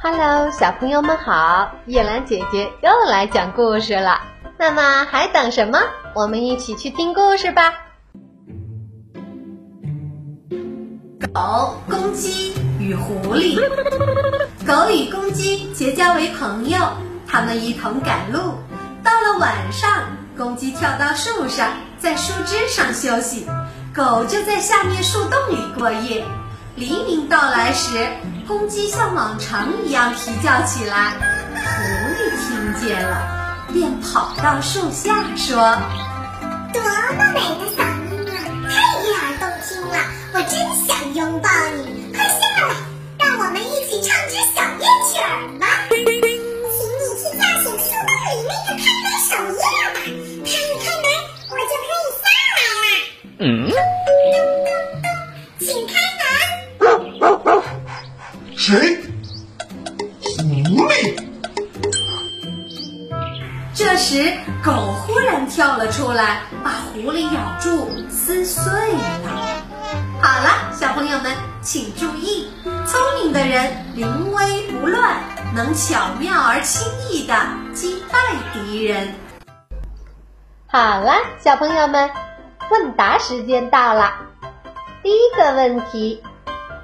Hello，小朋友们好！叶兰姐姐又来讲故事了。那么还等什么？我们一起去听故事吧。狗、公鸡与狐狸。狗与公鸡结交为朋友，他们一同赶路。到了晚上，公鸡跳到树上，在树枝上休息，狗就在下面树洞里过夜。黎明到来时，公鸡像往常一样啼叫起来。狐狸听见了，便跑到树下说：“多么美的嗓音啊，太悦耳动听了！我真想拥抱你，快下来，让我们一起唱支小夜曲儿吧。请你去叫醒树洞里那个开门守夜吧，他一开门，我就可以下来啦。嗯，请开门。”谁？狐狸。这时，狗忽然跳了出来，把狐狸咬住，撕碎了。好了，小朋友们，请注意：聪明的人临危不乱，能巧妙而轻易地击败敌人。好了，小朋友们，问答时间到了。第一个问题，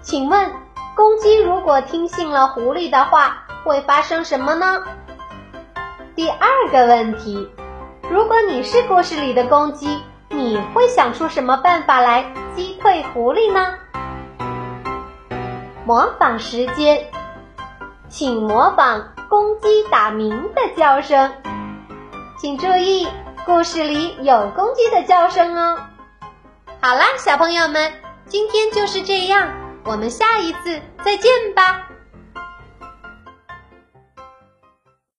请问，公鸡如果听信了狐狸的话，会发生什么呢？第二个问题，如果你是故事里的公鸡，你会想出什么办法来击退狐狸呢？模仿时间，请模仿公鸡打鸣的叫声。请注意，故事里有公鸡的叫声哦。好啦，小朋友们，今天就是这样，我们下一次再见吧。